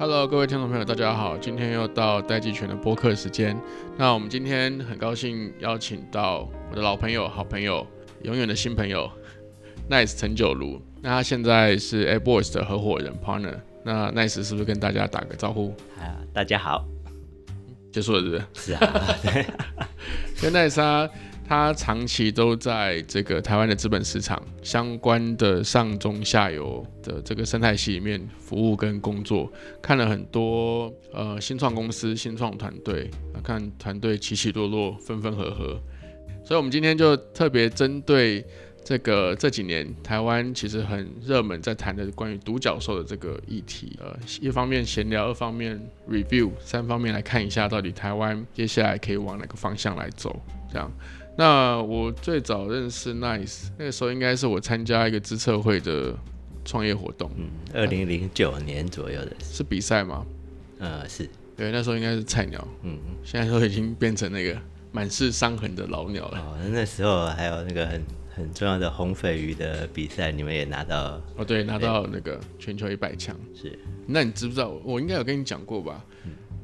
Hello，各位听众朋友，大家好，今天又到戴季全的播客时间。那我们今天很高兴邀请到我的老朋友、好朋友、永远的新朋友 Nice 陈九如。那他现在是 Air Boys 的合伙人 partner。那 Nice 是不是跟大家打个招呼？啊，大家好。结束了，是不是？是啊，跟 Nice 他他长期都在这个台湾的资本市场相关的上中下游的这个生态系里面服务跟工作，看了很多呃新创公司、新创团队，看团队起起落落、分分合合，所以我们今天就特别针对这个这几年台湾其实很热门在谈的关于独角兽的这个议题，呃，一方面闲聊，二方面 review，三方面来看一下到底台湾接下来可以往哪个方向来走，这样。那我最早认识 Nice，那个时候应该是我参加一个资策会的创业活动，嗯，二零零九年左右的，是比赛吗？呃，是对，那时候应该是菜鸟，嗯，现在都已经变成那个满是伤痕的老鸟了。哦，那时候还有那个很很重要的红鲱鱼的比赛，你们也拿到？哦，对，拿到那个全球一百强。是，那你知不知道？我应该有跟你讲过吧？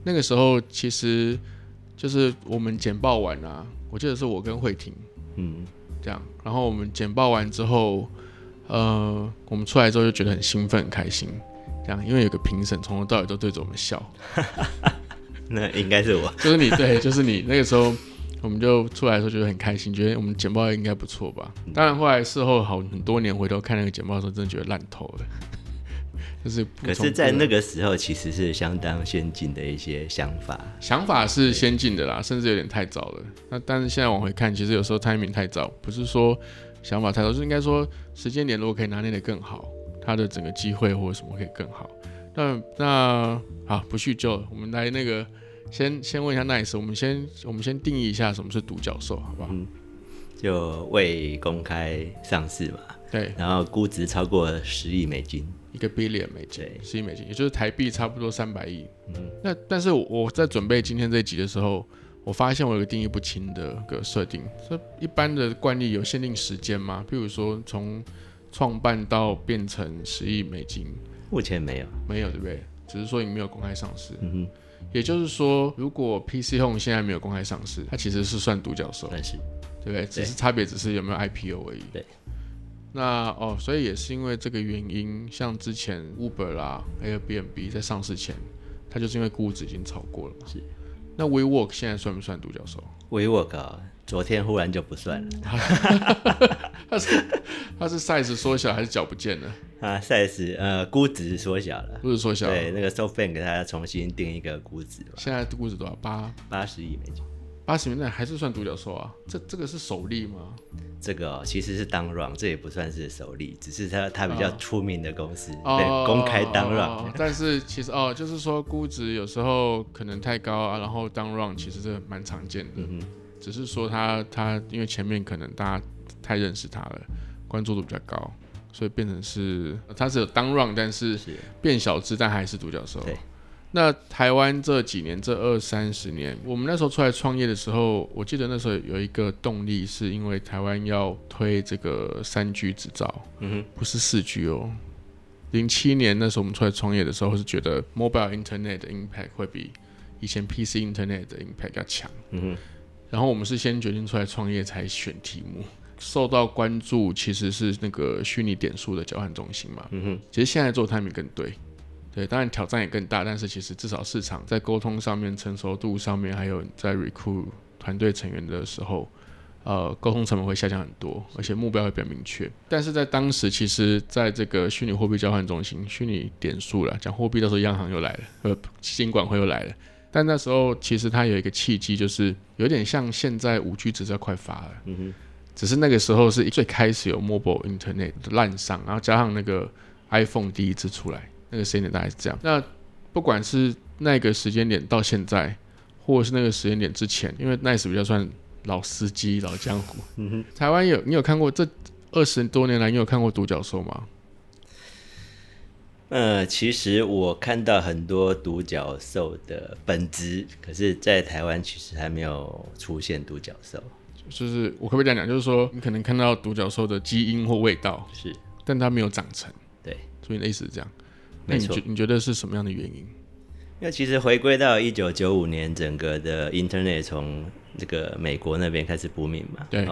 那个时候其实就是我们简报完啊。我记得是我跟慧婷，嗯，这样，然后我们简报完之后，呃，我们出来之后就觉得很兴奋、很开心，这样，因为有个评审从头到尾都对着我们笑，那应该是我，就是你，对，就是你。那个时候我们就出来的时候觉得很开心，觉得我们简报应该不错吧。当然后来事后好很多年回头看那个简报的时候，真的觉得烂透了。就是，可是，在那个时候，其实是相当先进的一些想法。想法是先进的啦，甚至有点太早了。那但是现在往回看，其实有时候 timing 太早，不是说想法太早，就是应该说时间点如果可以拿捏的更好，它的整个机会或者什么可以更好。那那好，不叙旧，我们来那个先先问一下 Nice，我们先我们先定义一下什么是独角兽，好不好？嗯，就未公开上市嘛。对，然后估值超过十亿美金。一个 billion 美金，十亿美金，也就是台币差不多三百亿。嗯，那但是我在准备今天这一集的时候，我发现我有个定义不清的个设定。这一般的惯例有限定时间吗？譬如说从创办到变成十亿美金，目前没有，没有对不对？只是说你没有公开上市。嗯哼，也就是说，如果 PC Home 现在没有公开上市，它其实是算独角兽，但是对不对？只是差别只是有没有 IPO 而已。对。那哦，所以也是因为这个原因，像之前 Uber 啦、Airbnb 在上市前，它就是因为估值已经超过了嘛。是。那 WeWork 现在算不算独角兽？WeWork 啊，昨天忽然就不算了。它是它是 size 缩小还是脚不见了？啊，size 呃估值缩小了。估值缩小。对，那个 SoftBank 给它重新定一个估值。现在估值多少？八八十亿美金。八十年代还是算独角兽啊？这这个是首例吗？这个其实是当 run，这也不算是首例，只是它它比较出名的公司对公开当 run。但是其实哦，就是说估值有时候可能太高啊，然后当 run 其实是蛮常见的。嗯只是说它它因为前面可能大家太认识它了，关注度比较高，所以变成是它是有当 run，但是变小只，但还是独角兽。对。那台湾这几年这二三十年，我们那时候出来创业的时候，我记得那时候有一个动力，是因为台湾要推这个三 G 执照，嗯哼，不是四 G 哦。零七年那时候我们出来创业的时候，是觉得 mobile internet 的 impact 会比以前 PC internet 的 impact 要强，嗯哼。然后我们是先决定出来创业才选题目，受到关注其实是那个虚拟点数的交换中心嘛，嗯哼。其实现在做 timing 更对。对，当然挑战也更大，但是其实至少市场在沟通上面、成熟度上面，还有在 recruit 团队成员的时候，呃，沟通成本会下降很多，而且目标会比较明确。但是在当时，其实在这个虚拟货币交换中心、虚拟点数了，讲货币的时候，央行又来了，呃，监管会又来了。但那时候其实它有一个契机，就是有点像现在五 G 执照快发了，嗯哼，只是那个时候是最开始有 mobile internet 的滥上，然后加上那个 iPhone 第一次出来。那个时间点大概是这样。那不管是那个时间点到现在，或者是那个时间点之前，因为 Nice 比较算老司机、老江湖。嗯哼。台湾有你有看过这二十多年来，你有看过独角兽吗？呃，其实我看到很多独角兽的本质，可是，在台湾其实还没有出现独角兽。就是我可不可以这样讲？就是说，你可能看到独角兽的基因或味道，是，但它没有长成。对，所以的意思是这样。那你觉你觉得是什么样的原因？因为其实回归到一九九五年，整个的 Internet 从这个美国那边开始不明嘛，对，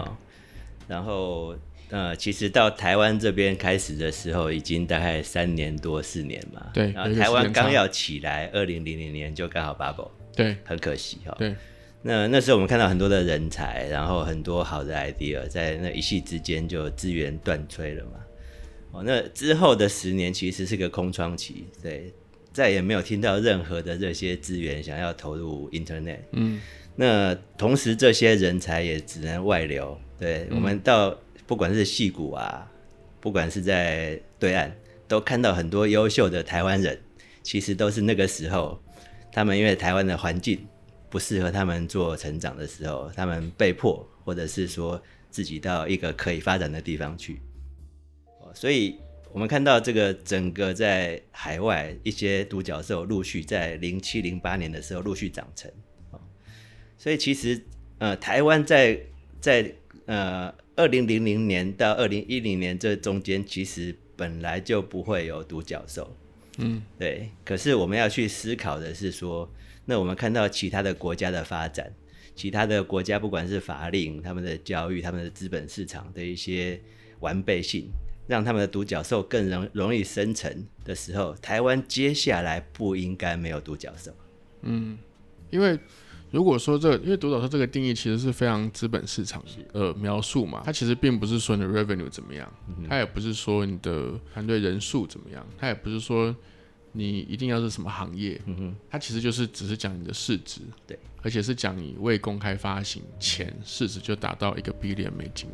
然后呃，其实到台湾这边开始的时候，已经大概三年多四年嘛，对，然后台湾刚要起来，二零零零年就刚好 bubble，对，很可惜哈，对，那那时候我们看到很多的人才，然后很多好的 idea，在那一夕之间就资源断炊了嘛，哦，那之后的十年其实是个空窗期，对。再也没有听到任何的这些资源想要投入 Internet，嗯，那同时这些人才也只能外流，对我们到不管是戏谷啊，不管是在对岸，都看到很多优秀的台湾人，其实都是那个时候，他们因为台湾的环境不适合他们做成长的时候，他们被迫或者是说自己到一个可以发展的地方去，所以。我们看到这个整个在海外一些独角兽陆续在零七零八年的时候陆续长成所以其实呃台湾在在呃二零零零年到二零一零年这中间其实本来就不会有独角兽，嗯，对。可是我们要去思考的是说，那我们看到其他的国家的发展，其他的国家不管是法令、他们的教育、他们的资本市场的一些完备性。让他们的独角兽更容容易生成的时候，台湾接下来不应该没有独角兽。嗯，因为如果说这个，因为独角兽这个定义其实是非常资本市场呃描述嘛，它其实并不是说你的 revenue 怎么样，它也不是说你的团队人数怎么样，它也不是说你一定要是什么行业，嗯哼，它其实就是只是讲你的市值，对，而且是讲你未公开发行前市值就达到一个 billion 美金。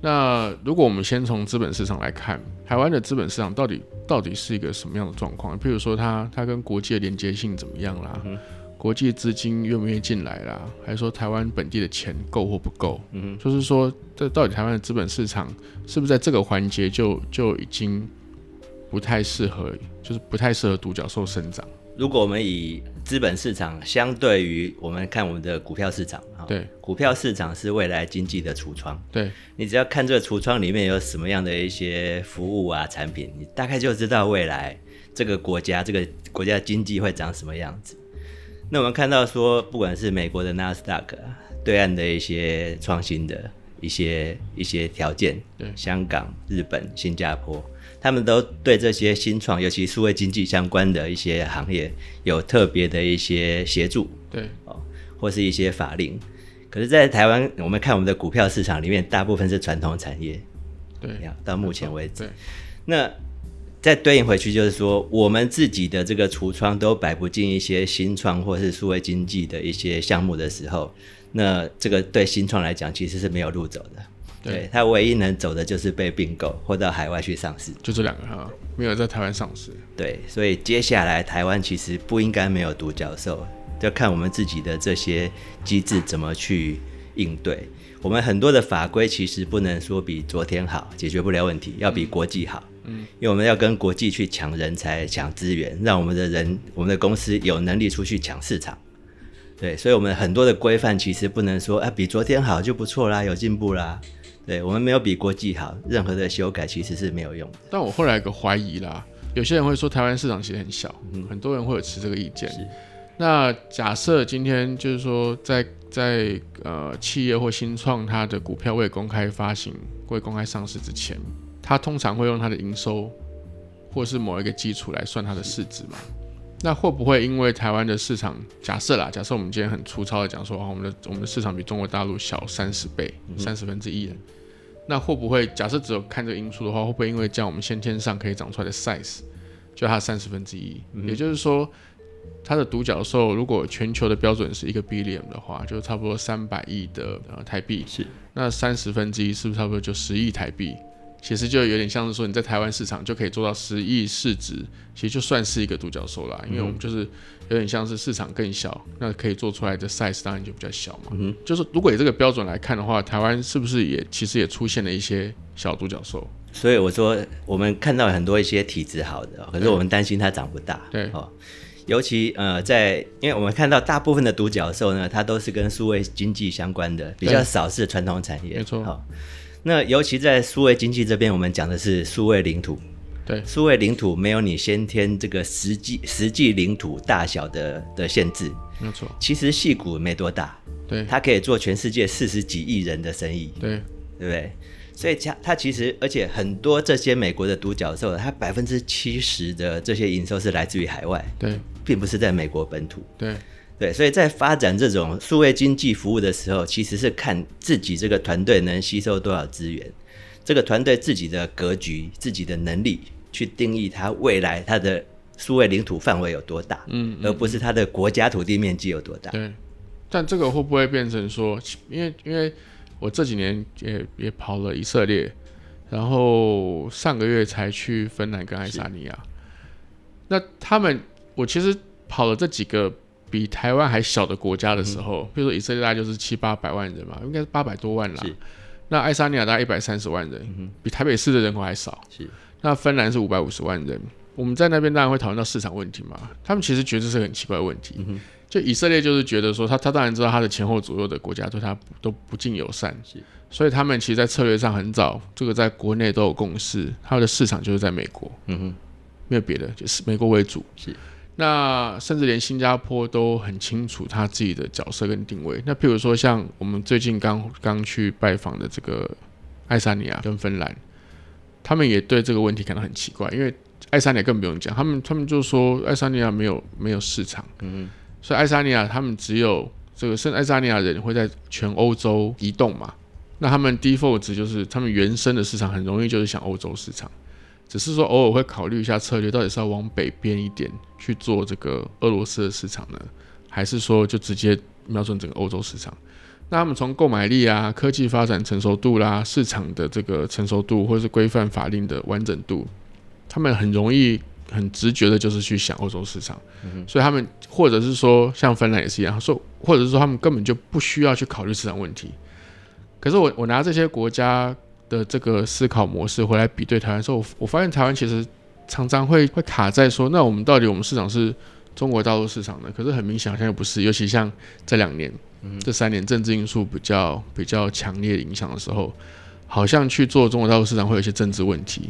那如果我们先从资本市场来看，台湾的资本市场到底到底是一个什么样的状况？譬如说，它它跟国际的连接性怎么样啦？国际资金愿不愿意进来啦？还是说台湾本地的钱够或不够？嗯就是说，这到底台湾的资本市场是不是在这个环节就就已经不太适合，就是不太适合独角兽生长？如果我们以资本市场相对于我们看我们的股票市场啊，对，股票市场是未来经济的橱窗。对，你只要看这个橱窗里面有什么样的一些服务啊产品，你大概就知道未来这个国家这个国家经济会长什么样子。那我们看到说，不管是美国的纳斯达克，对岸的一些创新的一些一些条件，对，香港、日本、新加坡。他们都对这些新创，尤其数位经济相关的一些行业，有特别的一些协助，对哦，或是一些法令。可是，在台湾，我们看我们的股票市场里面，大部分是传统产业，对，到目前为止。对，那再对应回去，就是说，我们自己的这个橱窗都摆不进一些新创或是数位经济的一些项目的时候，那这个对新创来讲，其实是没有路走的。对他唯一能走的就是被并购或到海外去上市，就这两个哈，没有在台湾上市。对，所以接下来台湾其实不应该没有独角兽，要看我们自己的这些机制怎么去应对。我们很多的法规其实不能说比昨天好，解决不了问题，要比国际好。嗯，因为我们要跟国际去抢人才、抢资源，让我们的人、我们的公司有能力出去抢市场。对，所以我们很多的规范其实不能说啊，比昨天好就不错啦，有进步啦。对我们没有比国际好，任何的修改其实是没有用的。但我后来有个怀疑啦，有些人会说台湾市场其实很小，嗯很多人会有持这个意见。那假设今天就是说，在在呃企业或新创它的股票未公开发行、未公开上市之前，它通常会用它的营收或是某一个基础来算它的市值嘛？那会不会因为台湾的市场假设啦？假设我们今天很粗糙的讲说，哦，我们的我们的市场比中国大陆小三十倍，三十分之一那会不会假设只有看这个因素的话，会不会因为这样我们先天上可以长出来的 size 就它三十分之一？也就是说，它的独角兽如果全球的标准是一个 billion 的话，就差不多三百亿的呃台币。是。那三十分之一是不是差不多就十亿台币？其实就有点像是说你在台湾市场就可以做到十亿市值，其实就算是一个独角兽啦，因为我们就是有点像是市场更小，那可以做出来的 size 当然就比较小嘛。嗯，就是如果以这个标准来看的话，台湾是不是也其实也出现了一些小独角兽？所以我说我们看到很多一些体质好的，可是我们担心它长不大。对哦，尤其呃在，因为我们看到大部分的独角兽呢，它都是跟数位经济相关的，比较少是传统产业。没错。那尤其在数位经济这边，我们讲的是数位领土，对，数位领土没有你先天这个实际实际领土大小的的限制，没错。其实戏谷没多大，对，它可以做全世界四十几亿人的生意，对，对不对？所以它它其实，而且很多这些美国的独角兽，它百分之七十的这些营收是来自于海外，对，并不是在美国本土，对，对。所以在发展这种数位经济服务的时候，其实是看自己这个团队能吸收多少资源，这个团队自己的格局、自己的能力去定义它未来它的数位领土范围有多大，嗯，而不是它的国家土地面积有多大。对。但这个会不会变成说，因为因为。我这几年也也跑了以色列，然后上个月才去芬兰跟爱沙尼亚。那他们，我其实跑了这几个比台湾还小的国家的时候，比如说以色列大概就是七八百万人嘛，应该是八百多万啦。那爱沙尼亚大概一百三十万人，比台北市的人口还少。是。那芬兰是五百五十万人，我们在那边当然会讨论到市场问题嘛。他们其实觉得是很奇怪的问题。就以色列就是觉得说，他他当然知道他的前后左右的国家对他都不尽友善，所以他们其实，在策略上很早，这个在国内都有共识，他的市场就是在美国，嗯哼，没有别的，就是美国为主。是，那甚至连新加坡都很清楚他自己的角色跟定位。那譬如说，像我们最近刚刚去拜访的这个爱沙尼亚跟芬兰，他们也对这个问题感到很奇怪，因为爱沙尼亚更不用讲，他们他们就说爱沙尼亚没有没有市场，嗯哼。所以爱沙尼亚他们只有这个，甚至爱沙尼亚人会在全欧洲移动嘛？那他们 default 值就是他们原生的市场很容易就是想欧洲市场，只是说偶尔会考虑一下策略，到底是要往北边一点去做这个俄罗斯的市场呢，还是说就直接瞄准整个欧洲市场？那他们从购买力啊、科技发展成熟度啦、市场的这个成熟度，或者是规范法令的完整度，他们很容易。很直觉的就是去想欧洲市场，所以他们或者是说像芬兰也是一样，说或者是说他们根本就不需要去考虑市场问题。可是我我拿这些国家的这个思考模式回来比对台湾时候，我我发现台湾其实常常会会卡在说，那我们到底我们市场是中国大陆市场呢？可是很明显好像又不是，尤其像这两年、这三年政治因素比较比较强烈影响的时候，好像去做中国大陆市场会有一些政治问题。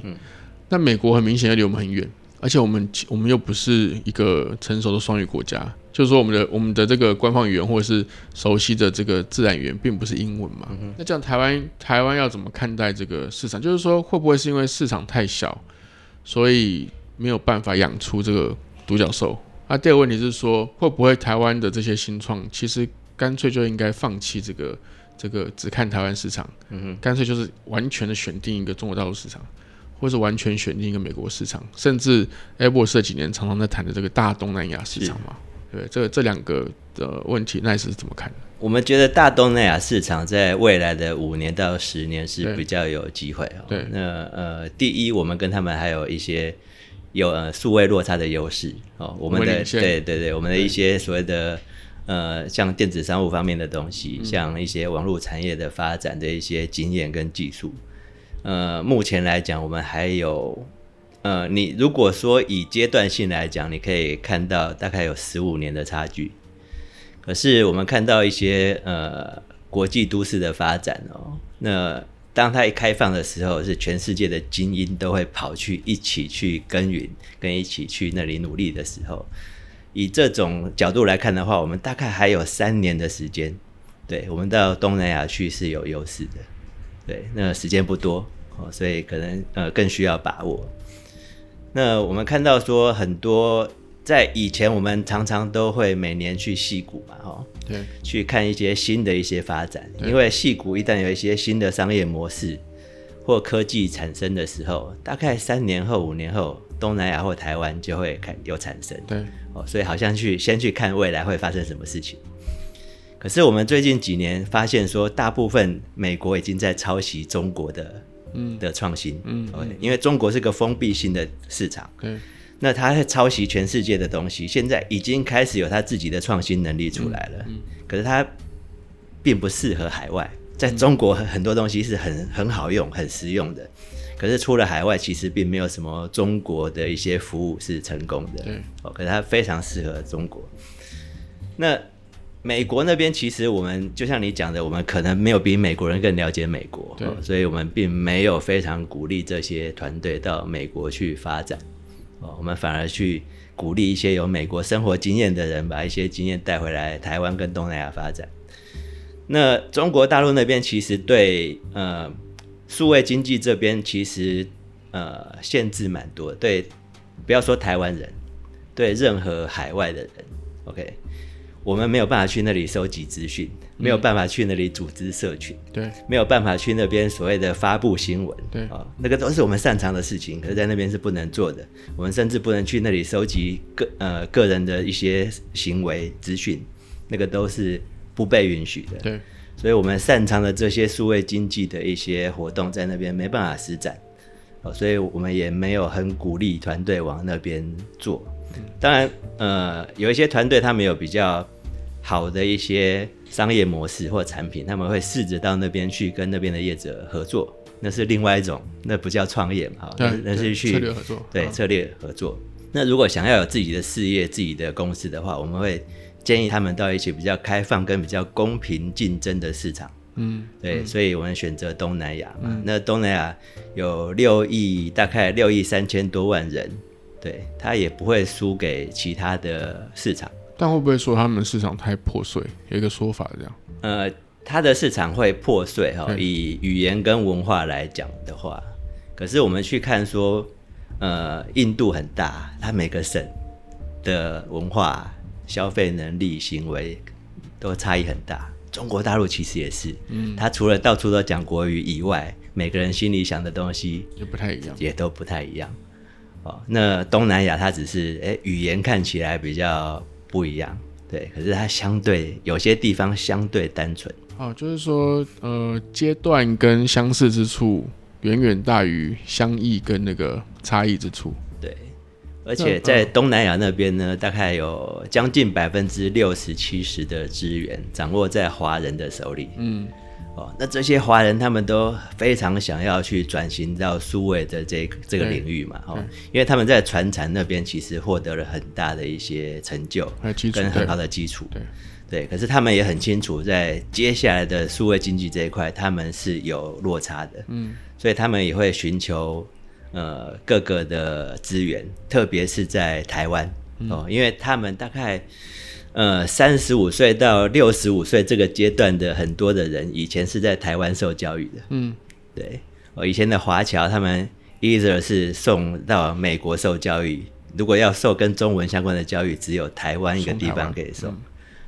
那美国很明显要离我们很远。而且我们我们又不是一个成熟的双语国家，就是说我们的我们的这个官方语言或者是熟悉的这个自然语言并不是英文嘛。那这样台湾台湾要怎么看待这个市场？就是说会不会是因为市场太小，所以没有办法养出这个独角兽？那第二个问题是说，会不会台湾的这些新创其实干脆就应该放弃这个这个只看台湾市场，干脆就是完全的选定一个中国大陆市场？或是完全选定一个美国市场，甚至 Airbus 这几年常常在谈的这个大东南亚市场嘛？对，这这两个的问题，那是怎么看？我们觉得大东南亚市场在未来的五年到十年是比较有机会哦。对，那呃，第一，我们跟他们还有一些有呃数位落差的优势哦。我们的对对对，我们的一些所谓的呃，像电子商务方面的东西，像一些网络产业的发展的一些经验跟技术。呃，目前来讲，我们还有，呃，你如果说以阶段性来讲，你可以看到大概有十五年的差距。可是我们看到一些呃国际都市的发展哦，那当它一开放的时候，是全世界的精英都会跑去一起去耕耘，跟一起去那里努力的时候，以这种角度来看的话，我们大概还有三年的时间，对我们到东南亚去是有优势的。对，那时间不多哦，所以可能呃更需要把握。那我们看到说很多在以前，我们常常都会每年去戏谷嘛，哈，对，去看一些新的一些发展。因为戏谷一旦有一些新的商业模式或科技产生的时候，大概三年后、五年后，东南亚或台湾就会看有产生。对，哦，所以好像去先去看未来会发生什么事情。可是我们最近几年发现，说大部分美国已经在抄袭中国的，嗯，的创新，嗯，因为中国是个封闭性的市场，嗯，那它在抄袭全世界的东西，现在已经开始有它自己的创新能力出来了，嗯，可是它并不适合海外，在中国很多东西是很很好用、很实用的，可是出了海外，其实并没有什么中国的一些服务是成功的，对，哦，可是它非常适合中国，那。美国那边其实我们就像你讲的，我们可能没有比美国人更了解美国，所以我们并没有非常鼓励这些团队到美国去发展。哦，我们反而去鼓励一些有美国生活经验的人，把一些经验带回来台湾跟东南亚发展。那中国大陆那边其实对呃数位经济这边其实呃限制蛮多，对，不要说台湾人，对任何海外的人，OK，我们没有办法去那里收集资讯，没有办法去那里组织社群，对没有办法去那边所谓的发布新闻，对啊、那个都是我们擅长的事情，可是在那边是不能做的。我们甚至不能去那里收集个呃个人的一些行为资讯，那个都是不被允许的。对所以我们擅长的这些数位经济的一些活动，在那边没办法施展，哦，所以我们也没有很鼓励团队往那边做。当然，呃，有一些团队他们有比较好的一些商业模式或产品，他们会试着到那边去跟那边的业者合作，那是另外一种，那不叫创业嘛，哈那那是去策略合作啊对策略合作。那如果想要有自己的事业、自己的公司的话，我们会建议他们到一些比较开放跟比较公平竞争的市场。嗯，对，所以我们选择东南亚嘛。那东南亚有六亿，大概六亿三千多万人，对，它也不会输给其他的市场。但会不会说他们市场太破碎？有一个说法这样，呃，它的市场会破碎哈、对以语言跟文化来讲的话，可是我们去看说，呃，印度很大，它每个省的文化、消费能力、行为都差异很大。中国大陆其实也是，嗯，它除了到处都讲国语以外，每个人心里想的东西也不太一样。也都不太一样。哦，那东南亚它只是哎语言看起来比较不一样，对，可是它相对有些地方相对单纯。哦，就是说，呃，阶段跟相似之处远远大于相异跟那个差异之处。对，而且在东南亚那边呢，大概有将近百分之六十七十的资源掌握在华人的手里。嗯，哦，那这些华人他们都非常想要去转型到数位的这个这个领域嘛，哦，因为他们在传产那边其实获得了很大的一些成就，跟很好的基础。对。对，可是他们也很清楚，在接下来的数位经济这一块，他们是有落差的。嗯，所以他们也会寻求呃各个的资源，特别是在台湾、哦，因为他们大概呃三十五岁到六十五岁这个阶段的很多的人，以前是在台湾受教育的。嗯，对，我，以前的华侨他们 either 是送到美国受教育，如果要受跟中文相关的教育，只有台湾一个地方可以送。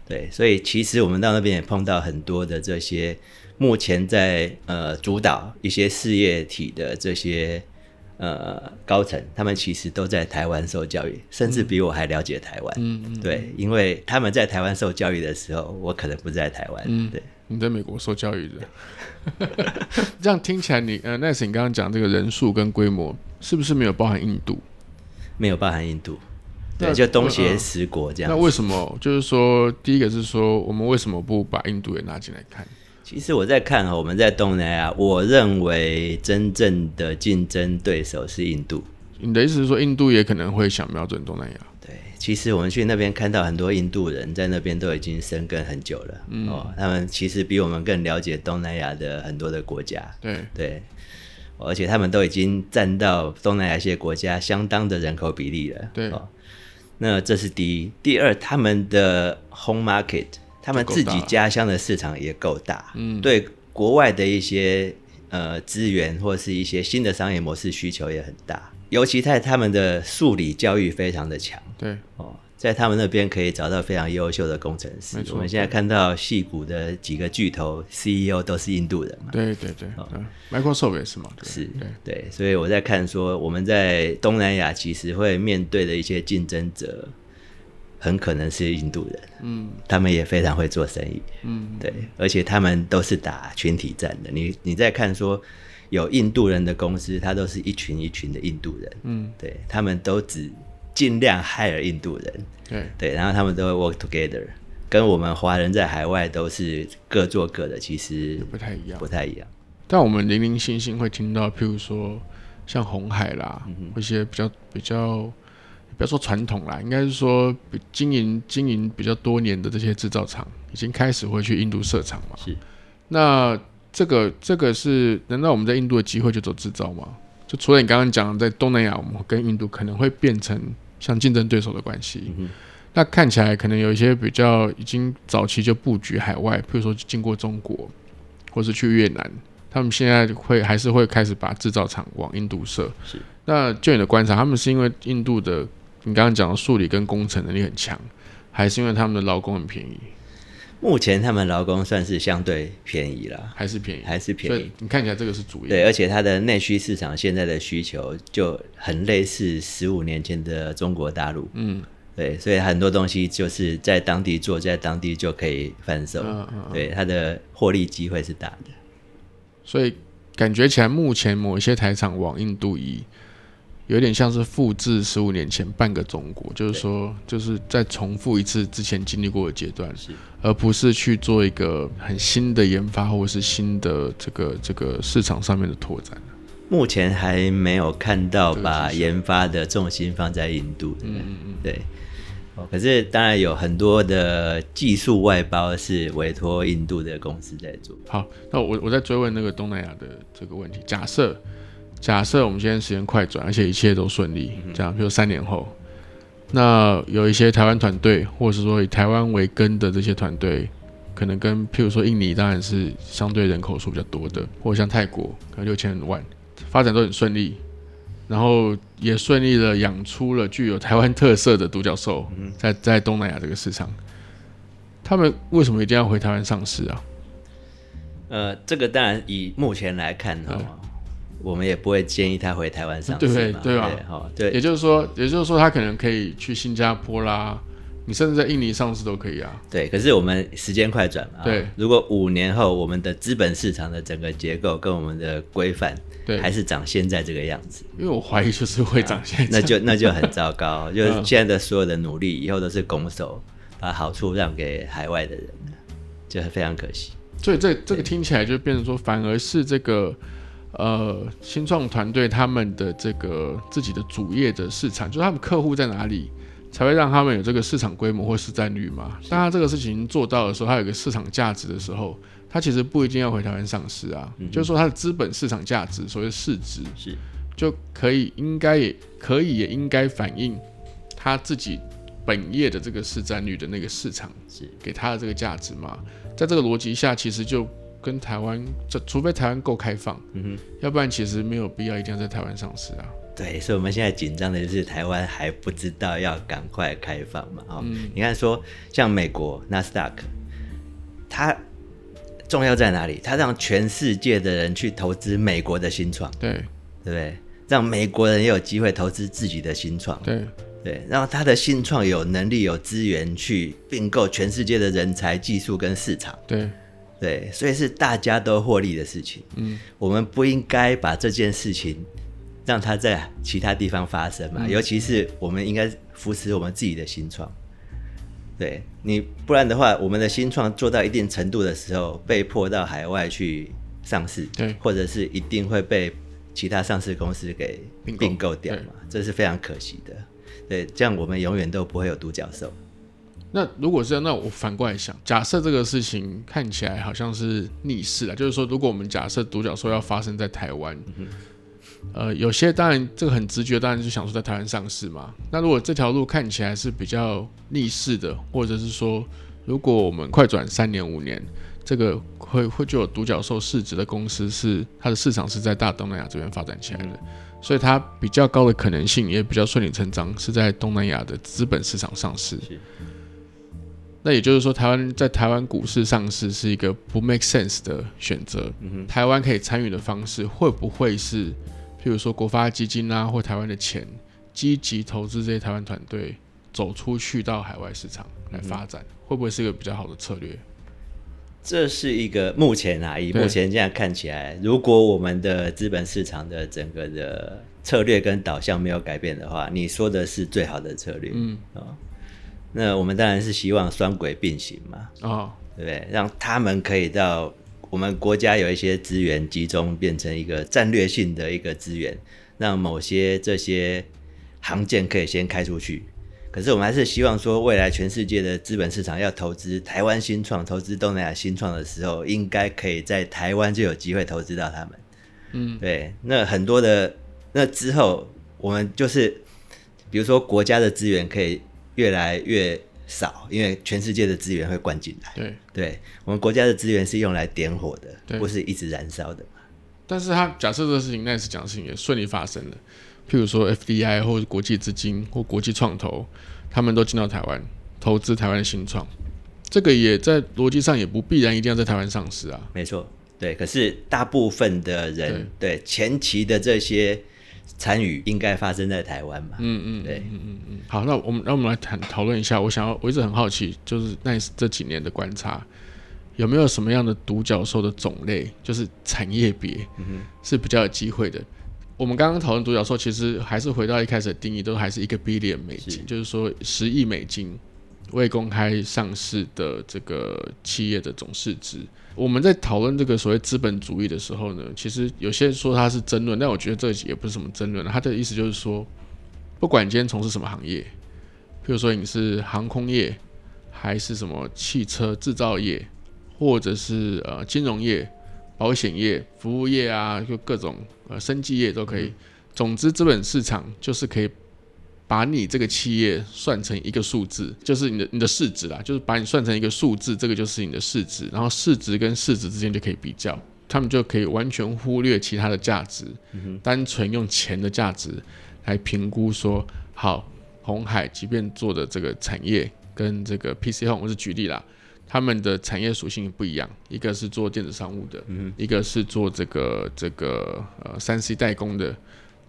对，所以其实我们到那边也碰到很多的这些目前在呃主导一些事业体的这些呃高层，他们其实都在台湾受教育，甚至比我还了解台湾。嗯嗯，对，因为他们在台湾受教育的时候，我可能不在台湾。嗯对。你在美国受教育的，这样听起来你，呃，那是你刚刚讲这个人数跟规模，是不是没有包含印度？没有包含印度，那对，就东嗯协嗯十国这样子。那为什么？就是说，第一个是说，我们为什么不把印度也拿进来看？其实我在看啊，我们在东南亚，我认为真正的竞争对手是印度。你的意思是说，印度也可能会想瞄准东南亚？对，其实我们去那边看到很多印度人在那边都已经生根很久了，嗯。哦，他们其实比我们更了解东南亚的很多的国家，对，对，而且他们都已经占到东南亚一些国家相当的人口比例了，对。哦，那这是第一，第二，他们的 home market，他们自己家乡的市场也够大，嗯，对国外的一些呃资源或是一些新的商业模式需求也很大，尤其在他们的数理教育非常的强。对，哦，在他们那边可以找到非常优秀的工程师。我们现在看到戏谷的几个巨头 CEO 都是印度人嘛，对对对，嗯，Microsoft 也是嘛，对。是对，对，所以我在看说我们在东南亚其实会面对的一些竞争者，很可能是印度人，嗯，他们也非常会做生意，嗯，对，而且他们都是打群体战的。你你在看说有印度人的公司，它都是一群一群的印度人，嗯，对他们都只尽量 hire 印度人，对，对，然后他们都会 work together，跟我们华人在海外都是各做各的，其实不太一样。不太一样。但我们零零星星会听到，譬如说像红海啦，嗯一些比较比较不要说传统啦，应该是说经营经营比较多年的这些制造厂，已经开始会去印度设厂嘛。是。那这个这个是，难道我们在印度的机会就走制造吗？就除了你刚刚讲，在东南亚，我们跟印度可能会变成像竞争对手的关系。那看起来可能有一些比较已经早期就布局海外，譬如说经过中国，或是去越南，他们现在会还是会开始把制造厂往印度设。是。那就你的观察，他们是因为印度的你刚刚讲的数理跟工程能力很强，还是因为他们的劳工很便宜？目前他们劳工算是相对便宜了，还是便宜，还是便宜。你看起来这个是主因。对，而且它的内需市场现在的需求就很类似十五年前的中国大陆。嗯，对，所以很多东西就是在当地做，在当地就可以贩售。嗯嗯。对，它的获利机会是大的。所以感觉起来，目前某一些台厂往印度移。有点像是复制十五年前半个中国，就是说，就是再重复一次之前经历过的阶段，而不是去做一个很新的研发或者是新的这个这个市场上面的拓展。目前还没有看到把研发的重心放在印度。嗯嗯嗯，对。哦，可是当然有很多的技术外包是委托印度的公司在做。好，那我我在追问那个东南亚的这个问题，假设。假设我们今天时间快转，而且一切都顺利，这样，比如三年后，那有一些台湾团队，或者是说以台湾为根的这些团队，可能跟譬如说印尼，当然是相对人口数比较多的，或者像泰国，可能六千万，发展都很顺利，然后也顺利的养出了具有台湾特色的独角兽，在在东南亚这个市场，他们为什么一定要回台湾上市啊？呃，这个当然以目前来看哈。我们也不会建议他回台湾上市对，对吧？哈，对，也就是说，也就是说，他可能可以去新加坡啦，你甚至在印尼上市都可以啊。对，可是我们时间快转嘛，对，如果五年后我们的资本市场的整个结构跟我们的规范，对，还是长现在这个样子，因为我怀疑就是会长现在，那就那就很糟糕，就是现在的所有的努力以后都是拱手把好处让给海外的人，就非常可惜。所以这这个听起来就变成说，反而是这个。呃，新创团队他们的这个自己的主业的市场，就是他们客户在哪里，才会让他们有这个市场规模或市占率嘛？当他这个事情做到的时候，他有个市场价值的时候，他其实不一定要回台湾上市啊。就是说，他的资本市场价值，所谓市值，是就可以应该也可以也应该反映他自己本业的这个市占率的那个市场是给他的这个价值嘛？在这个逻辑下，其实就。跟台湾，这除非台湾够开放，嗯哼，要不然其实没有必要一定要在台湾上市啊。对，所以我们现在紧张的就是台湾还不知道要赶快开放嘛。哦，你看说像美国纳斯达克，它重要在哪里？它让全世界的人去投资美国的新创，对，对不对？让美国人也有机会投资自己的新创，对，对，然后他的新创有能力、有资源去并购全世界的人才、技术跟市场，对。对，所以是大家都获利的事情。嗯，我们不应该把这件事情让它在其他地方发生嘛。尤其是我们应该扶持我们自己的新创。对你，不然的话，我们的新创做到一定程度的时候，被迫到海外去上市，对，或者是一定会被其他上市公司给并购掉嘛，这是非常可惜的。对，这样我们永远都不会有独角兽。那如果是这样，那我反过来想，假设这个事情看起来好像是逆势了，就是说，如果我们假设独角兽要发生在台湾，呃，有些当然这个很直觉，当然就想说在台湾上市嘛。那如果这条路看起来是比较逆势的，或者是说，如果我们快转三年五年，这个会会就有独角兽市值的公司是它的市场是在大东南亚这边发展起来的，所以它比较高的可能性也比较顺理成章是在东南亚的资本市场上市。那也就是说，台湾在台湾股市上市是一个不 make sense 的选择。台湾可以参与的方式会不会是，譬如说国发基金啊，或台湾的钱积极投资这些台湾团队走出去到海外市场来发展，会不会是一个比较好的策略？这是一个目前啊，以目前这样看起来，如果我们的资本市场的整个的策略跟导向没有改变的话，你说的是最好的策略。嗯啊。那我们当然是希望双轨并行嘛，哦，对不对？让他们可以到我们国家有一些资源集中，变成一个战略性的一个资源，让某些这些航舰可以先开出去。可是我们还是希望说，未来全世界的资本市场要投资台湾新创、投资东南亚新创的时候，应该可以在台湾就有机会投资到他们。嗯，对。那很多的那之后，我们就是比如说国家的资源可以越来越少，因为全世界的资源会灌进来。对，对我们国家的资源是用来点火的，不是一直燃烧的嘛。但是他假设这个事情，那次讲的事情也顺利发生了。譬如说 FDI 或者国际资金或国际创投，他们都进到台湾投资台湾新创，这个也在逻辑上也不必然一定要在台湾上市啊。没错，对。可是大部分的人对前期的这些参与应该发生在台湾嘛？嗯嗯，对，嗯嗯嗯。好，那我们让我们来谈讨论一下。我想要，我一直很好奇，就是那这几年的观察，有没有什么样的独角兽的种类，就是产业别是比较有机会的？我们刚刚讨论独角兽，其实还是回到一开始的定义，都还是一个 billion 美金，就是说十亿美金未公开上市的这个企业的总市值。我们在讨论这个所谓资本主义的时候呢，其实有些人说它是争论，但我觉得这也不是什么争论。他的意思就是说，不管今天从事什么行业，比如说你是航空业，还是什么汽车制造业，或者是呃金融业。保险业、服务业啊，就各种呃生计业都可以。总之，资本市场就是可以把你这个企业算成一个数字，就是你的你的市值啦，就是把你算成一个数字，这个就是你的市值。然后市值跟市值之间就可以比较，他们就可以完全忽略其他的价值，单纯用钱的价值来评估说，好，红海即便做的这个产业跟这个 PC Home，我是举例啦。他们的产业属性不一样，一个是做电子商务的，一个是做这个这个呃三 C 代工的，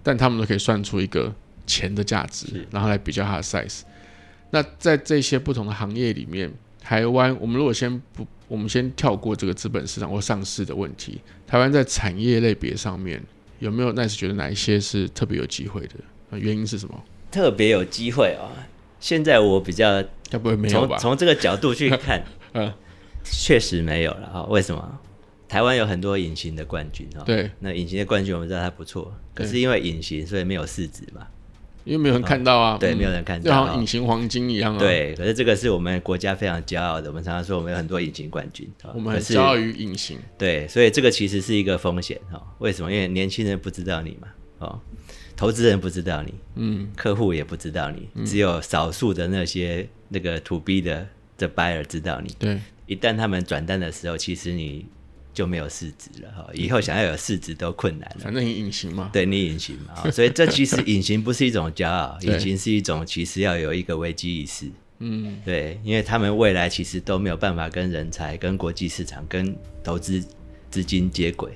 但他们都可以算出一个钱的价值，然后来比较它的 size。那在这些不同的行业里面，台湾我们如果先不，我们先跳过这个资本市场或上市的问题，台湾在产业类别上面有没有？那是觉得哪一些是特别有机会的？原因是什么？特别有机会啊！现在我比较从从这个角度去看。嗯，确实没有了啊？为什么？台湾有很多隐形的冠军啊。对，那隐形的冠军我们知道它不错，可是因为隐形，所以没有市值嘛。因为没有人看到啊。对，没有人看到，就像隐形黄金一样啊。对，可是这个是我们国家非常骄傲的。我们常常说我们有很多隐形冠军，我们很骄傲于隐形。对，所以这个其实是一个风险哈。为什么？因为年轻人不知道你嘛，哦，投资人不知道你，嗯，客户也不知道你，只有少数的那些那个 to B 的的 buyer 知道你。对。一旦他们转单的时候，其实你就没有市值了哈。以后想要有市值都困难了。反正你隐形嘛，对你隐形嘛，所以这其实隐形不是一种骄傲，隐形是一种其实要有一个危机意识。嗯，对，因为他们未来其实都没有办法跟人才、跟国际市场、跟投资资金接轨，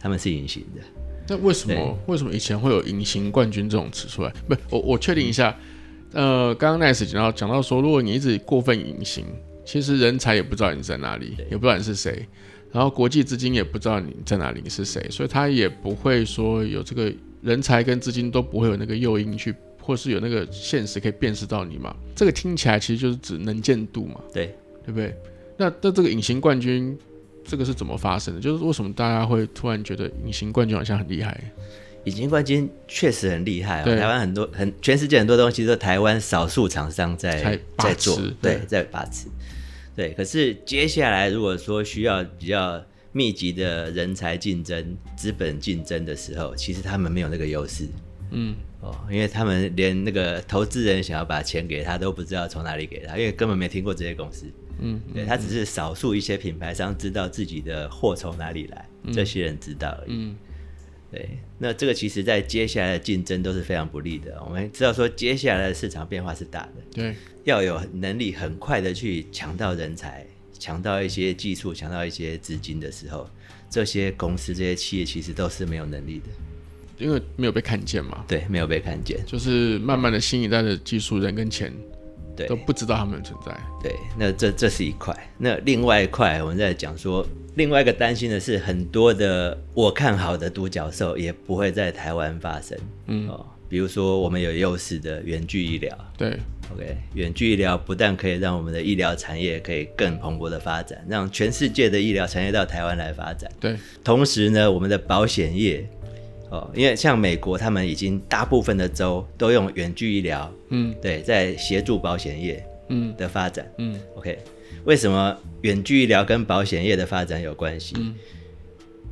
他们是隐形的。那为什么为什么以前会有隐形冠军这种词出来？不，我我确定一下。呃，刚刚 Nice 讲到讲到说，如果你一直过分隐形。其实人才也不知道你在哪里，也不知道你是谁，然后国际资金也不知道你在哪里，你是谁，所以他也不会说有这个人才跟资金都不会有那个诱因去，或是有那个现实可以辨识到你嘛。这个听起来其实就是指能见度嘛，对对不对？那那这个隐形冠军这个是怎么发生的？就是为什么大家会突然觉得隐形冠军好像很厉害？隐形冠军确实很厉害啊！台湾很多很全世界很多东西都台湾少数厂商在在做，对，在把持。对，可是接下来如果说需要比较密集的人才竞争、资本竞争的时候，其实他们没有那个优势。嗯，哦，因为他们连那个投资人想要把钱给他都不知道从哪里给他，因为根本没听过这些公司。嗯，对他只是少数一些品牌商知道自己的货从哪里来，这些人知道而已。嗯。对，那这个其实，在接下来的竞争都是非常不利的。我们知道说，接下来的市场变化是大的，对，要有能力很快的去抢到人才、抢到一些技术、抢到一些资金的时候，这些公司、这些企业其实都是没有能力的，因为没有被看见嘛。对，没有被看见，就是慢慢的新一代的技术人跟钱，对，都不知道他们的存在。对，那这这是一块，那另外一块我们在讲说。另外一个担心的是，很多的我看好的独角兽也不会在台湾发生。嗯，哦，比如说我们有优势的远距医疗。对，OK，远距医疗不但可以让我们的医疗产业可以更蓬勃的发展，让全世界的医疗产业到台湾来发展。对，同时呢，我们的保险业哦，因为像美国，他们已经大部分的州都用远距医疗，嗯对，在协助保险业嗯的发展。嗯 OK，为什么远距医疗跟保险业的发展有关系？嗯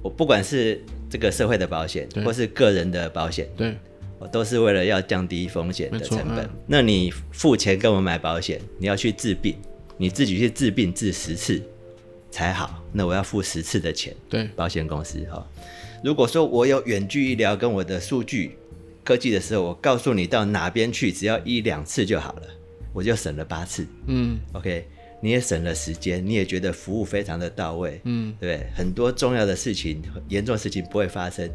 我不管是这个社会的保险，或是个人的保险，对我都是为了要降低风险的成本。嗯那你付钱跟我买保险，你要去治病，你自己去治病治十次才好，那我要付十次的钱。对保险公司哈、如果说我有远距医疗跟我的数据科技的时候，我告诉你到哪边去，只要一两次就好了，我就省了八次。嗯。OK，你也省了时间，你也觉得服务非常的到位，嗯。对对？很多重要的事情、严重的事情不会发生，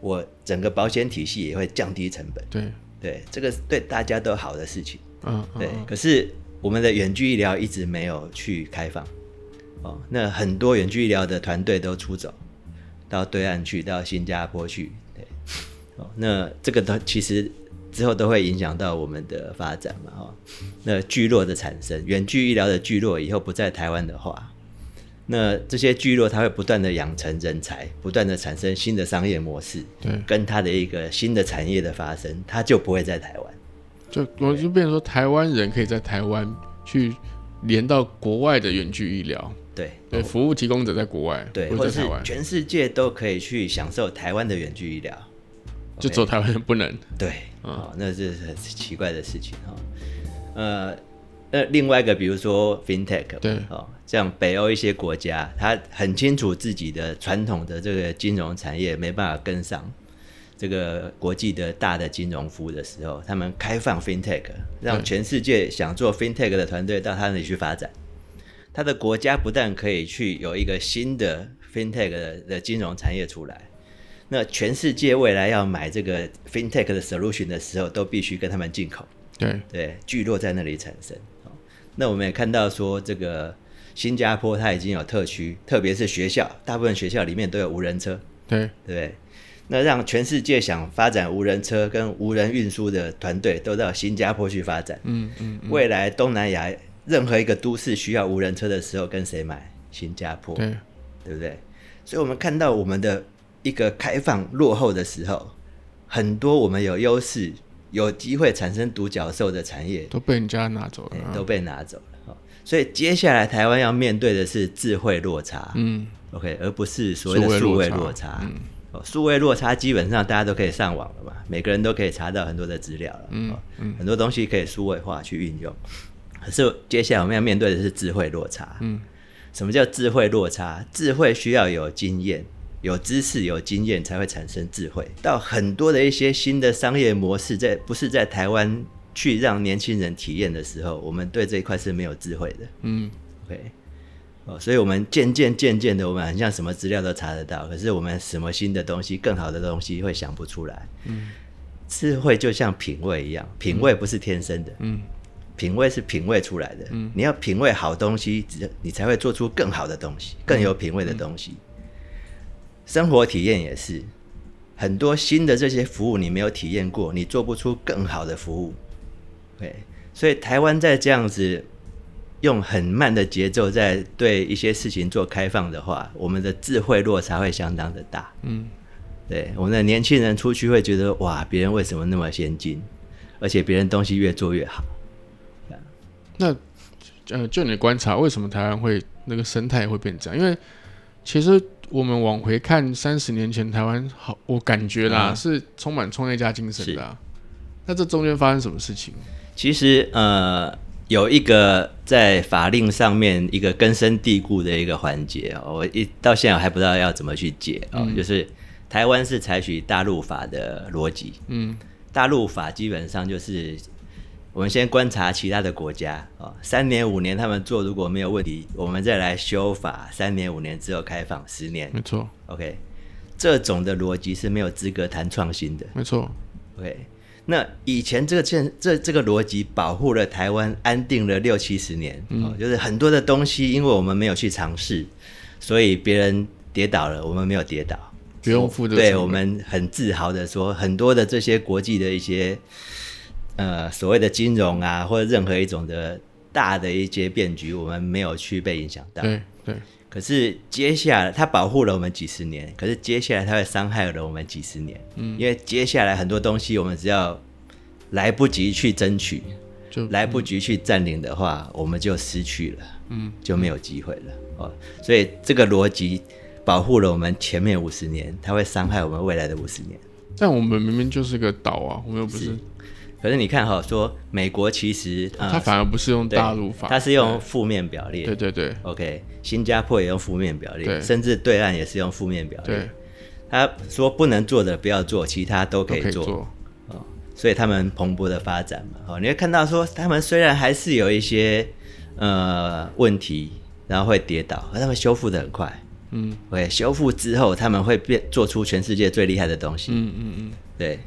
我整个保险体系也会降低成本，对。对，这个是对大家都好的事情，嗯对。嗯。可是我们的远距医疗一直没有去开放，哦，那很多远距医疗的团队都出走到对岸去，到新加坡去，对，哦，那这个都其实之后都会影响到我们的发展嘛，哈、哦，那聚落的产生，远距医疗的聚落以后不在台湾的话，那这些聚落它会不断的养成人才，不断的产生新的商业模式，对，跟它的一个新的产业的发生，它就不会在台湾。就我就变成说，台湾人可以在台湾去连到国外的远距医疗，对。对，服务提供者在国外，对，或者是全世界都可以去享受台湾的远距医疗，就走台湾人不能。对，嗯哦，那是很奇怪的事情哈、呃，那另外一个，比如说 FinTech，对。哦，像北欧一些国家，他很清楚自己的传统的这个金融产业没办法跟上这个国际的大的金融服务的时候，他们开放 FinTech，让全世界想做 FinTech 的团队到他那里去发展。他的国家不但可以去有一个新的 FinTech 的的金融产业出来，那全世界未来要买这个 FinTech 的 solution 的时候，都必须跟他们进口。对对，聚落在那里产生。哦那我们也看到说，这个新加坡它已经有特区，特别是学校，大部分学校里面都有无人车，对对？那让全世界想发展无人车跟无人运输的团队都到新加坡去发展。嗯嗯，未来东南亚任何一个都市需要无人车的时候，跟谁买？新加坡，对。对不对？所以，我们看到我们的一个开放落后的时候，很多我们有优势、有机会产生独角兽的产业都被人家拿走了。都被拿走了。哦所以接下来台湾要面对的是智慧落差、嗯。O k 而不是所谓的数数位落差。数位落差基本上大家都可以上网了嘛，每个人都可以查到很多的资料了，嗯嗯。很多东西可以数位化去运用。可是接下来我们要面对的是智慧落差。嗯，什么叫智慧落差？智慧需要有经验、有知识、有经验才会产生智慧。到很多的一些新的商业模式在不是在台湾去让年轻人体验的时候，我们对这一块是没有智慧的。嗯 OK，哦，所以我们渐渐渐渐的，我们很像什么资料都查得到，可是我们什么新的东西、更好的东西会想不出来。嗯，智慧就像品味一样，品味不是天生的，嗯，品味是品味出来的。嗯，你要品味好东西，只你才会做出更好的东西，更有品味的东西。生活体验也是，很多新的这些服务你没有体验过，你做不出更好的服务。对，所以台湾在这样子用很慢的节奏在对一些事情做开放的话，我们的智慧落差会相当的大。嗯，对，我们的年轻人出去会觉得哇，别人为什么那么先进，而且别人东西越做越好。那呃，就你的观察，为什么台湾会那个生态会变这样？因为其实我们往回看三十年前台湾好，我感觉啦、嗯是充满创业家精神的、啊。那这中间发生什么事情？其实呃，有一个在法令上面一个根深蒂固的一个环节哦，我一到现在还不知道要怎么去解哦，就是台湾是采取大陆法的逻辑，嗯大陆法基本上就是我们先观察其他的国家哦，三年五年他们做如果没有问题，我们再来修法，三年五年之后开放十年没错，，OK，这种的逻辑是没有资格谈创新的。没错，，OK。那以前这个这这这个逻辑保护了台湾安定了六七十年，哦，就是很多的东西，因为我们没有去尝试，所以别人跌倒了，我们没有跌倒，不用负责对我们很自豪的说，很多的这些国际的一些呃所谓的金融啊，或者任何一种的大的一些变局，我们没有去被影响到。对对，可是接下来，它保护了我们几十年，可是接下来它会伤害了我们几十年。嗯，因为接下来很多东西，我们只要来不及去争取，就来不及去占领的话，我们就失去了，嗯，就没有机会了。哦，所以这个逻辑保护了我们前面五十年，它会伤害我们未来的五十年。但我们明明就是个岛啊，我们又不是。可是你看哈，说美国其实它反而不是用大陆法，它是用负面表列。对对对，OK，新加坡也用负面表列，甚至对岸也是用负面表列。他说不能做的不要做，其他都可以做。哦，所以他们蓬勃的发展嘛，哦，你会看到说他们虽然还是有一些呃问题，然后会跌倒，可他们修复的很快。嗯，会修复之后，他们会变做出全世界最厉害的东西。嗯嗯嗯，对。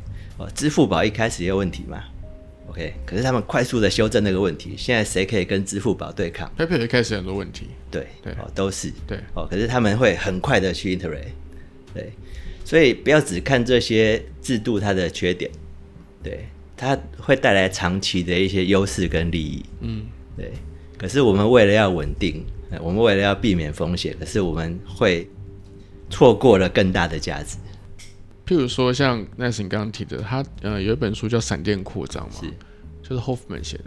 支付宝一开始也有问题嘛？OK，可是他们快速的修正那个问题。现在谁可以跟支付宝对抗？PayPal 一开始很多问题，对对哦，都是对哦。可是他们会很快的去 integrate，对，所以不要只看这些制度它的缺点，对，它会带来长期的一些优势跟利益，嗯，对。可是我们为了要稳定，我们为了要避免风险，可是我们会错过了更大的价值。譬如说，像那是你刚刚提的，他呃有一本书叫《闪电扩张》嘛，是，就是 Hoffman 写的。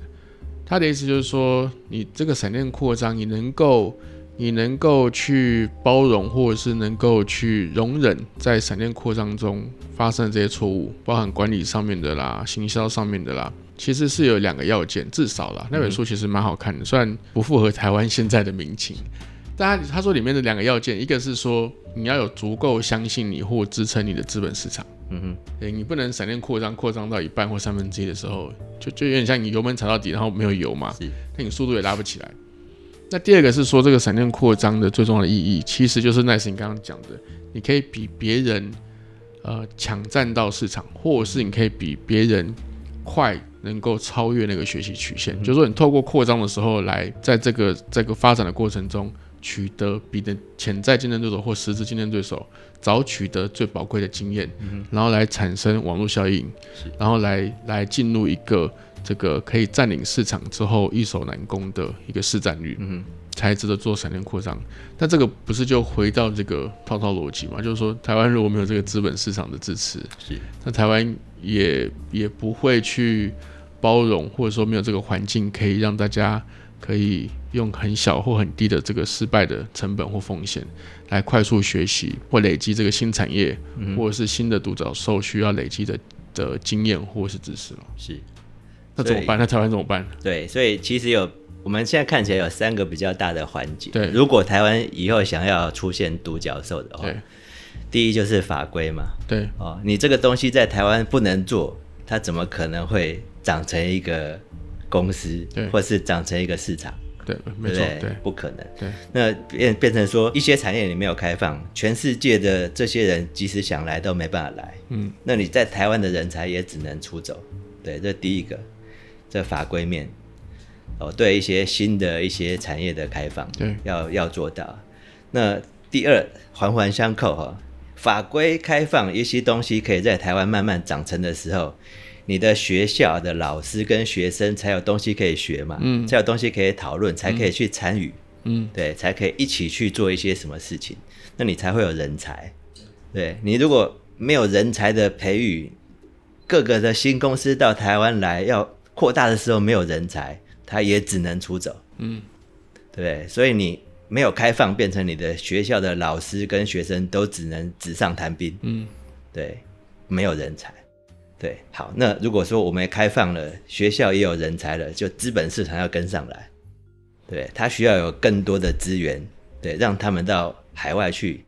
他的意思就是说，你这个闪电扩张，你能够，你能够去包容，或者是能够去容忍，在闪电扩张中发生的这些错误，包含管理上面的啦，行销上面的啦，其实是有两个要件，至少啦。那本书其实蛮好看的，虽然不符合台湾现在的民情。但他他说里面的两个要件，一个是说你要有足够相信你或支撑你的资本市场，嗯哼，对你不能闪电扩张，扩张到一半或三分之一的时候，就就有点像你油门踩到底，然后没有油嘛，那你速度也拉不起来。那第二个是说这个闪电扩张的最重要的意义，其实就是奈斯你刚刚讲的，你可以比别人呃抢占到市场，或者是你可以比别人快能够超越那个学习曲线，就是说你透过扩张的时候来在这个这个发展的过程中。取得比的潜在竞争对手或实质竞争对手早取得最宝贵的经验，然后来产生网络效应，然后来来进入一个这个可以占领市场之后易守难攻的一个市占率，嗯才值得做闪电扩张。但这个不是就回到这个套套逻辑嘛？就是说，台湾如果没有这个资本市场的支持，是那台湾也也不会去包容，或者说没有这个环境可以让大家可以。用很小或很低的这个失败的成本或风险，来快速学习或累积这个新产业，或者是新的独角兽需要累积的的经验或是知识了。是，那怎么办？那台湾怎么办？对，所以其实有我们现在看起来有三个比较大的环节。对，如果台湾以后想要出现独角兽的话，第一就是法规嘛。对，哦，你这个东西在台湾不能做，它怎么可能会长成一个公司，或是长成一个市场？对，没错，对，不可能。对，那变变成说，一些产业你没有开放，全世界的这些人即使想来都没办法来。嗯，那你在台湾的人才也只能出走。对，这第一个，这法规面，哦，对一些新的一些产业的开放，对，要要做到。那第二，环环相扣哈，法规开放，一些东西可以在台湾慢慢长成的时候。你的学校的老师跟学生才有东西可以学嘛，嗯，才有东西可以讨论，才可以去参与，嗯，对，才可以一起去做一些什么事情，那你才会有人才。对你如果没有人才的培育，各个的新公司到台湾来要扩大的时候没有人才，他也只能出走，嗯，对，所以你没有开放，变成你的学校的老师跟学生都只能纸上谈兵，嗯，对，没有人才。对，好，那如果说我们开放了，学校也有人才了，就资本市场要跟上来，对，他需要有更多的资源，对，让他们到海外去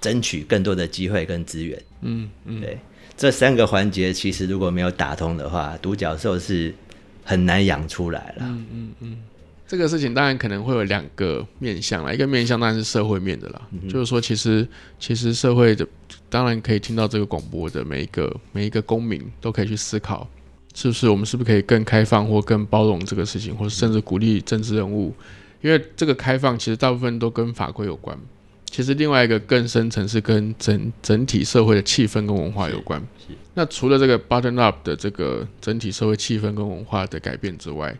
争取更多的机会跟资源，嗯嗯，对，这三个环节其实如果没有打通的话，独角兽是很难养出来了，嗯嗯嗯。这个事情当然可能会有两个面向啦，一个面向当然是社会面的啦，就是说其实其实社会的当然可以听到这个广播的每一个每一个公民都可以去思考，是不是我们是不是可以更开放或更包容这个事情，或者甚至鼓励政治人物，因为这个开放其实大部分都跟法规有关，其实另外一个更深层是跟整整体社会的气氛跟文化有关。那除了这个 button up 的这个整体社会气氛跟文化的改变之外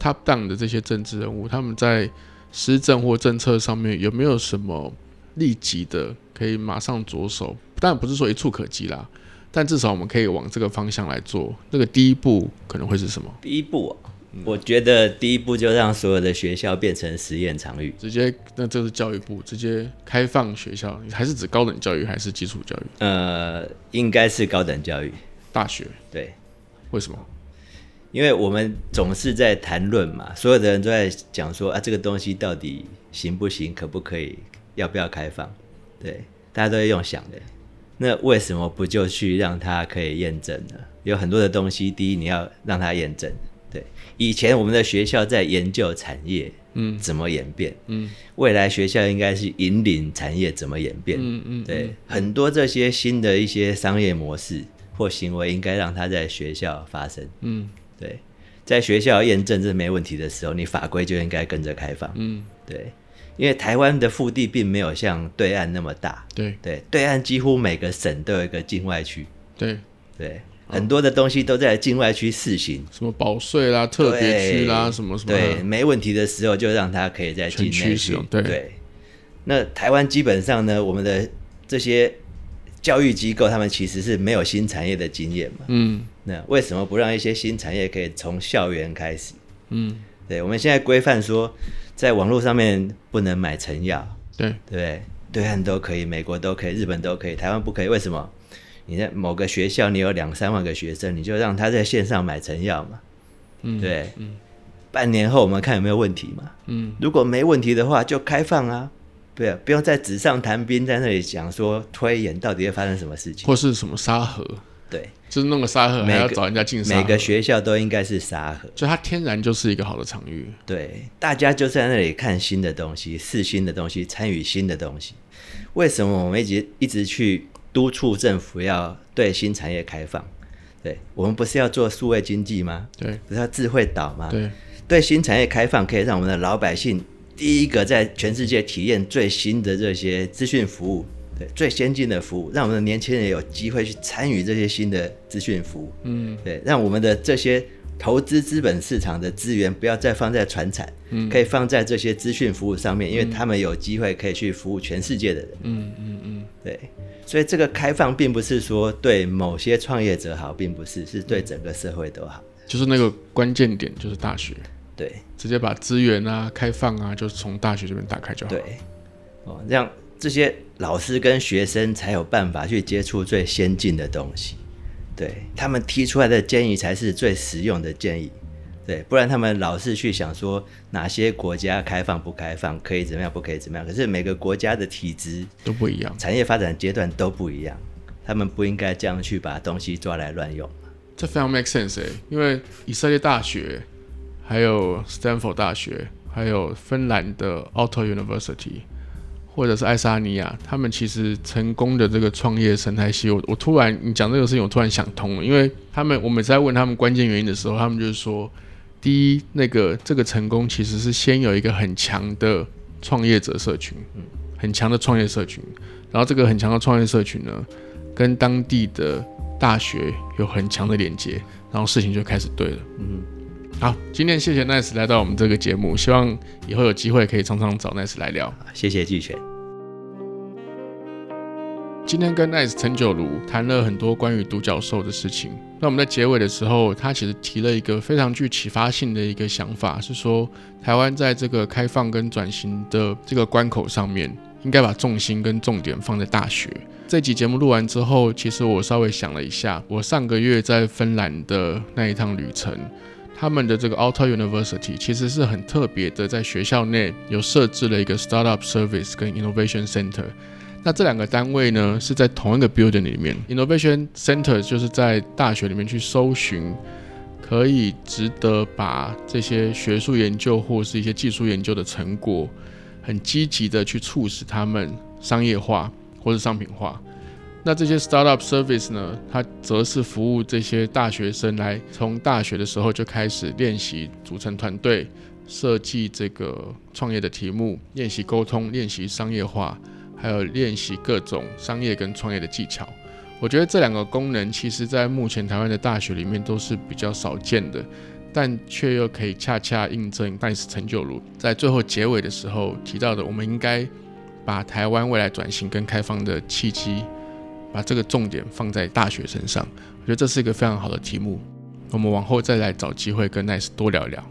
，Top down 的这些政治人物，他们在施政或政策上面有没有什么立即的可以马上着手？但不是说一触可及啦，但至少我们可以往这个方向来做。那个第一步可能会是什么？第一步，啊我觉得第一步就让所有的学校变成实验场域，直接那这是教育部直接开放学校，还是指高等教育还是基础教育？呃，应该是高等教育，大学。对，为什么？因为我们总是在谈论嘛，所有的人都在讲说啊，这个东西到底行不行，可不可以，要不要开放？对，大家都会用想的。那为什么不就去让它可以验证呢？有很多的东西，第一你要让它验证。对，以前我们的学校在研究产业，嗯，怎么演变，嗯，未来学校应该是引领产业怎么演变，嗯嗯，对，很多这些新的一些商业模式或行为，应该让它在学校发生，嗯。对，在学校验证这没问题的时候，你法规就应该跟着开放。嗯，对，因为台湾的腹地并没有像对岸那么大。对对，对岸几乎每个省都有一个境外区。对对，很多的东西都在境外区试行，什么保税啦、特别区啦，什么什么。对，没问题的时候就让它可以在境内使用。对，那台湾基本上呢，我们的这些教育机构，他们其实是没有新产业的经验嘛。嗯。那为什么不让一些新产业可以从校园开始？嗯，对，我们现在规范说，在网络上面不能买成药，对。对，对？岸都可以，美国都可以，日本都可以，台湾不可以，为什么？你在某个学校，你有两三万个学生，你就让他在线上买成药嘛？嗯，对，嗯，半年后我们看有没有问题嘛？嗯，如果没问题的话，就开放啊，对，不用在纸上谈兵，在那里讲说推演到底会发生什么事情，或是什么沙盒。对，就是弄个沙盒，还要找人家进沙每个学校都应该是沙盒，就它天然就是一个好的场域。对，大家就在那里看新的东西，试新的东西，参与新的东西。为什么我们一直一直去督促政府要对新产业开放？对，我们不是要做数位经济吗？对，不是要智慧岛吗？对，对新产业开放可以让我们的老百姓第一个在全世界体验最新的这些资讯服务。对最先进的服务，让我们的年轻人有机会去参与这些新的资讯服务。嗯，对，让我们的这些投资资本市场的资源不要再放在传产，嗯，可以放在这些资讯服务上面，因为他们有机会可以去服务全世界的人。嗯嗯嗯，对，所以这个开放并不是说对某些创业者好，并不是，是对整个社会都好。就是那个关键点，就是大学，对，直接把资源啊开放啊，就是从大学这边打开就好。对，哦，这样。这些老师跟学生才有办法去接触最先进的东西，对他们提出来的建议才是最实用的建议，对，不然他们老是去想说哪些国家开放不开放，可以怎么样不可以怎么样，可是每个国家的体制都不一样，产业发展阶段都不一样，他们不应该这样去把东西抓来乱用。这非常 make sense 哎，因为以色列大学、还有 Stanford 大学、还有芬兰的 Aalto University。或者是爱沙尼亚，他们其实成功的这个创业生态系，我我突然你讲这个事情，我突然想通了，因为他们我每次在问他们关键原因的时候，他们就是说，第一，那个这个成功其实是先有一个很强的创业者社群，嗯，很强的创业社群，然后这个很强的创业社群呢，跟当地的大学有很强的连接，然后事情就开始对了，嗯，好，今天谢谢 Nice 来到我们这个节目，希望以后有机会可以常常找 Nice 来聊，谢谢季全。今天跟 Nice 陈九如谈了很多关于独角兽的事情。那我们在结尾的时候，他其实提了一个非常具启发性的一个想法，是说台湾在这个开放跟转型的这个关口上面，应该把重心跟重点放在大学。这集节目录完之后，其实我稍微想了一下，我上个月在芬兰的那一趟旅程，他们的这个 Aalto University 其实是很特别的，在学校内有设置了一个 Startup Service 跟 Innovation Center。那这两个单位呢，是在同一个 building 里面。Innovation Center 就是在大学里面去搜寻，可以值得把这些学术研究或是一些技术研究的成果，很积极的去促使他们商业化或者商品化。那这些 startup service 呢，它则是服务这些大学生来从大学的时候就开始练习组成团队、设计这个创业的题目、练习沟通、练习商业化。还有练习各种商业跟创业的技巧，我觉得这两个功能其实在目前台湾的大学里面都是比较少见的。但却又可以恰恰印证 NICE 成就如在最后结尾的时候提到的，我们应该把台湾未来转型跟开放的契机，把这个重点放在大学身上。我觉得这是一个非常好的题目，我们往后再来找机会跟 NICE 多聊聊。